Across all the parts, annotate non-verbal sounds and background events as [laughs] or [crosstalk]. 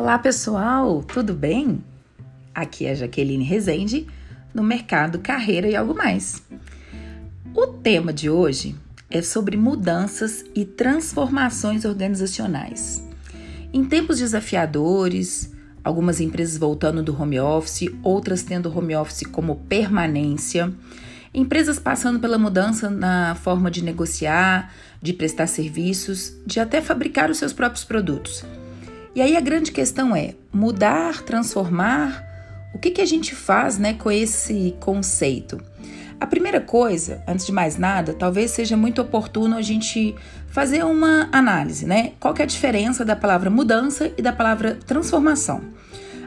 Olá pessoal, tudo bem? Aqui é Jaqueline Rezende, no Mercado Carreira e Algo Mais. O tema de hoje é sobre mudanças e transformações organizacionais. Em tempos desafiadores, algumas empresas voltando do home office, outras tendo home office como permanência, empresas passando pela mudança na forma de negociar, de prestar serviços, de até fabricar os seus próprios produtos. E aí a grande questão é mudar, transformar. O que, que a gente faz né, com esse conceito? A primeira coisa, antes de mais nada, talvez seja muito oportuno a gente fazer uma análise, né? Qual é a diferença da palavra mudança e da palavra transformação?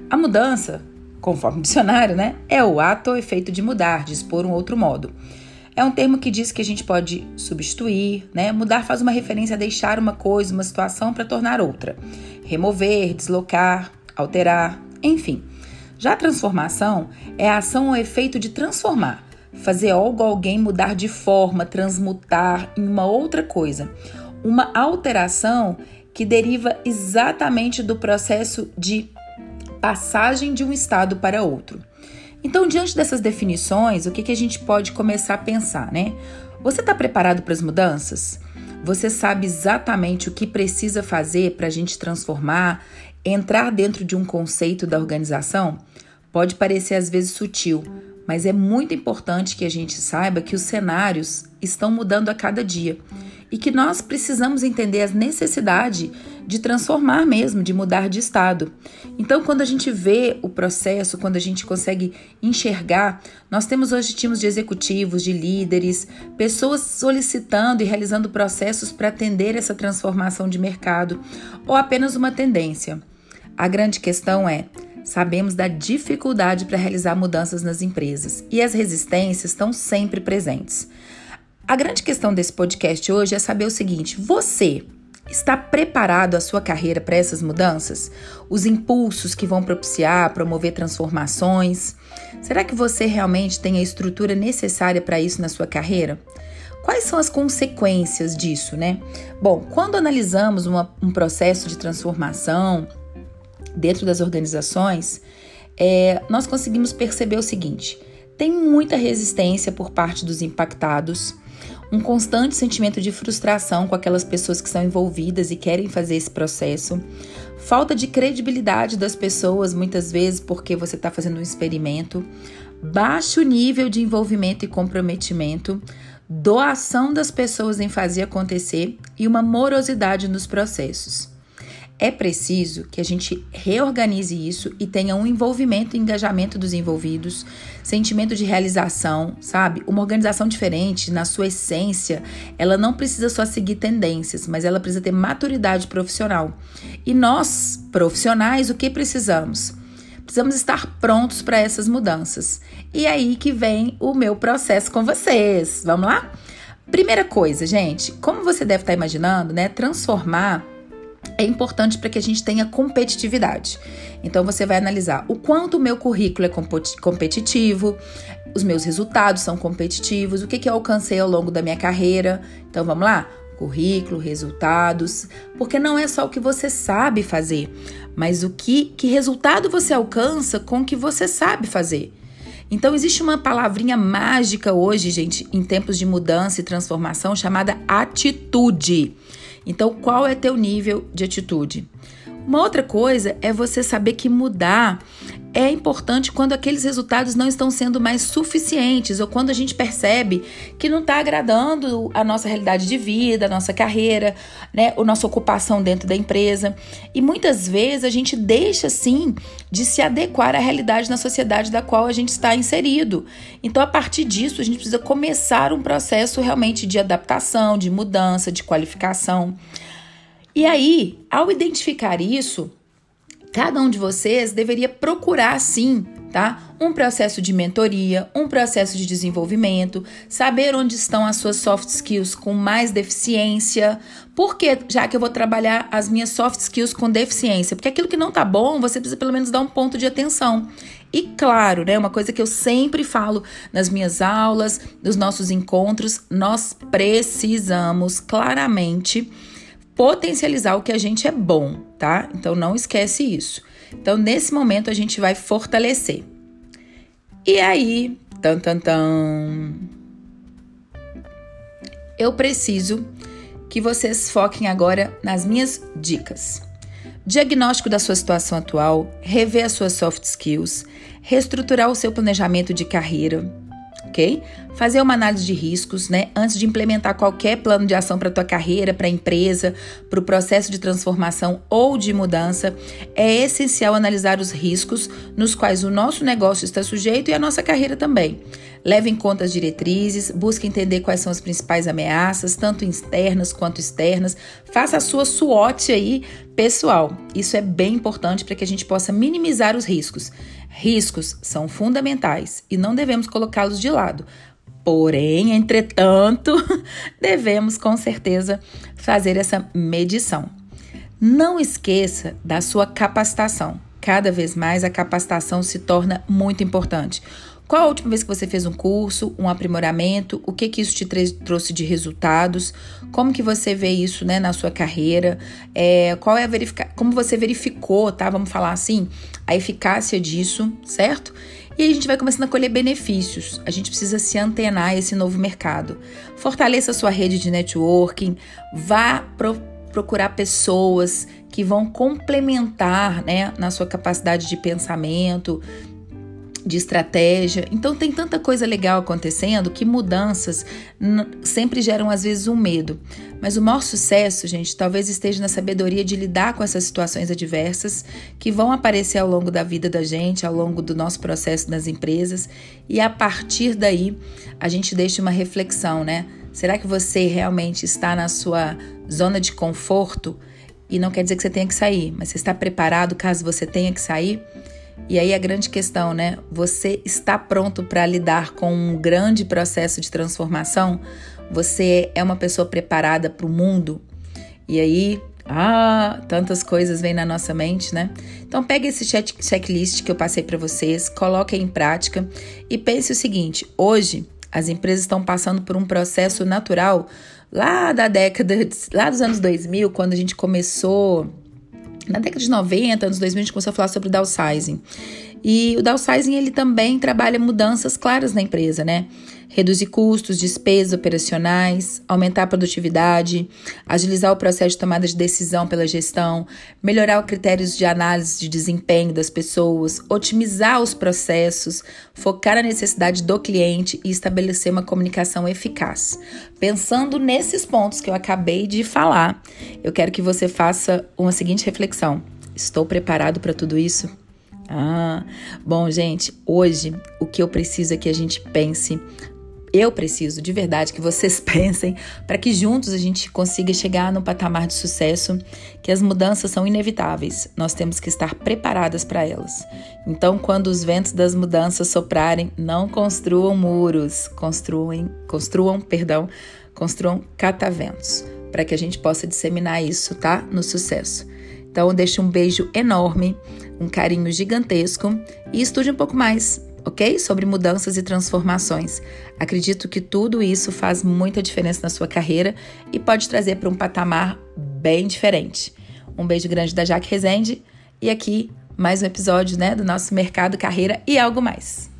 A mudança, conforme o dicionário, né, é o ato ou efeito de mudar, de expor um outro modo. É um termo que diz que a gente pode substituir, né? Mudar faz uma referência a deixar uma coisa, uma situação para tornar outra. Remover, deslocar, alterar, enfim. Já a transformação é a ação ou efeito de transformar, fazer algo ou alguém mudar de forma, transmutar em uma outra coisa. Uma alteração que deriva exatamente do processo de passagem de um estado para outro. Então, diante dessas definições, o que, que a gente pode começar a pensar, né? Você está preparado para as mudanças? Você sabe exatamente o que precisa fazer para a gente transformar, entrar dentro de um conceito da organização? Pode parecer às vezes sutil, mas é muito importante que a gente saiba que os cenários estão mudando a cada dia e que nós precisamos entender as necessidades de transformar mesmo, de mudar de estado. Então, quando a gente vê o processo, quando a gente consegue enxergar, nós temos hoje times de executivos, de líderes, pessoas solicitando e realizando processos para atender essa transformação de mercado ou apenas uma tendência. A grande questão é Sabemos da dificuldade para realizar mudanças nas empresas e as resistências estão sempre presentes. A grande questão desse podcast hoje é saber o seguinte: você está preparado a sua carreira para essas mudanças? Os impulsos que vão propiciar, promover transformações? Será que você realmente tem a estrutura necessária para isso na sua carreira? Quais são as consequências disso, né? Bom, quando analisamos uma, um processo de transformação dentro das organizações, é, nós conseguimos perceber o seguinte: tem muita resistência por parte dos impactados um constante sentimento de frustração com aquelas pessoas que são envolvidas e querem fazer esse processo, falta de credibilidade das pessoas, muitas vezes porque você está fazendo um experimento, baixo nível de envolvimento e comprometimento, doação das pessoas em fazer acontecer e uma morosidade nos processos. É preciso que a gente reorganize isso e tenha um envolvimento e engajamento dos envolvidos, sentimento de realização, sabe? Uma organização diferente, na sua essência, ela não precisa só seguir tendências, mas ela precisa ter maturidade profissional. E nós, profissionais, o que precisamos? Precisamos estar prontos para essas mudanças. E é aí que vem o meu processo com vocês. Vamos lá? Primeira coisa, gente, como você deve estar imaginando, né? Transformar é importante para que a gente tenha competitividade. Então você vai analisar o quanto o meu currículo é competitivo, os meus resultados são competitivos, o que, que eu alcancei ao longo da minha carreira. Então vamos lá? Currículo, resultados, porque não é só o que você sabe fazer, mas o que, que resultado você alcança com o que você sabe fazer. Então existe uma palavrinha mágica hoje, gente, em tempos de mudança e transformação chamada atitude. Então, qual é teu nível de atitude? Uma outra coisa é você saber que mudar é importante quando aqueles resultados não estão sendo mais suficientes ou quando a gente percebe que não está agradando a nossa realidade de vida, a nossa carreira, né, a nossa ocupação dentro da empresa. E muitas vezes a gente deixa sim de se adequar à realidade na sociedade da qual a gente está inserido. Então, a partir disso, a gente precisa começar um processo realmente de adaptação, de mudança, de qualificação. E aí, ao identificar isso, cada um de vocês deveria procurar sim, tá? Um processo de mentoria, um processo de desenvolvimento, saber onde estão as suas soft skills com mais deficiência. Porque já que eu vou trabalhar as minhas soft skills com deficiência, porque aquilo que não tá bom, você precisa pelo menos dar um ponto de atenção. E claro, né, uma coisa que eu sempre falo nas minhas aulas, nos nossos encontros, nós precisamos claramente potencializar o que a gente é bom, tá? Então não esquece isso. Então nesse momento a gente vai fortalecer. E aí, tan tan tan. Eu preciso que vocês foquem agora nas minhas dicas. Diagnóstico da sua situação atual, rever as suas soft skills, reestruturar o seu planejamento de carreira, ok? Fazer uma análise de riscos, né? Antes de implementar qualquer plano de ação para tua carreira, para a empresa, para o processo de transformação ou de mudança, é essencial analisar os riscos nos quais o nosso negócio está sujeito e a nossa carreira também. Leve em conta as diretrizes, busque entender quais são as principais ameaças, tanto internas quanto externas. Faça a sua SWOT aí, pessoal. Isso é bem importante para que a gente possa minimizar os riscos. Riscos são fundamentais e não devemos colocá-los de lado. Porém, entretanto, [laughs] devemos com certeza fazer essa medição. Não esqueça da sua capacitação. Cada vez mais a capacitação se torna muito importante. Qual a última vez que você fez um curso, um aprimoramento? O que que isso te trouxe de resultados? Como que você vê isso, né, na sua carreira? É, qual é a verificar? Como você verificou, tá? Vamos falar assim, a eficácia disso, certo? E a gente vai começando a colher benefícios. A gente precisa se antenar a esse novo mercado. Fortaleça a sua rede de networking, vá pro, procurar pessoas que vão complementar, né, na sua capacidade de pensamento, de estratégia. Então tem tanta coisa legal acontecendo que mudanças sempre geram às vezes um medo. Mas o maior sucesso, gente, talvez esteja na sabedoria de lidar com essas situações adversas que vão aparecer ao longo da vida da gente, ao longo do nosso processo nas empresas, e a partir daí a gente deixa uma reflexão, né? Será que você realmente está na sua zona de conforto? E não quer dizer que você tenha que sair, mas você está preparado caso você tenha que sair? E aí a grande questão, né? Você está pronto para lidar com um grande processo de transformação? Você é uma pessoa preparada para o mundo? E aí, ah, tantas coisas vêm na nossa mente, né? Então pegue esse check checklist que eu passei para vocês, coloque em prática e pense o seguinte: hoje as empresas estão passando por um processo natural lá da década, lá dos anos 2000, quando a gente começou na década de 90, anos 2000, a gente começou a falar sobre o downsizing. E o downsizing, ele também trabalha mudanças claras na empresa, né? Reduzir custos, despesas operacionais, aumentar a produtividade, agilizar o processo de tomada de decisão pela gestão, melhorar os critérios de análise de desempenho das pessoas, otimizar os processos, focar na necessidade do cliente e estabelecer uma comunicação eficaz. Pensando nesses pontos que eu acabei de falar, eu quero que você faça uma seguinte reflexão: estou preparado para tudo isso? Ah, bom, gente, hoje o que eu preciso é que a gente pense eu preciso de verdade que vocês [laughs] pensem para que juntos a gente consiga chegar no patamar de sucesso, que as mudanças são inevitáveis. Nós temos que estar preparadas para elas. Então, quando os ventos das mudanças soprarem, não construam muros, construam, construam, perdão, construam cataventos, para que a gente possa disseminar isso, tá? No sucesso. Então, deixo um beijo enorme, um carinho gigantesco e estude um pouco mais ok? Sobre mudanças e transformações. Acredito que tudo isso faz muita diferença na sua carreira e pode trazer para um patamar bem diferente. Um beijo grande da Jaque Rezende e aqui mais um episódio né, do nosso Mercado Carreira e algo mais.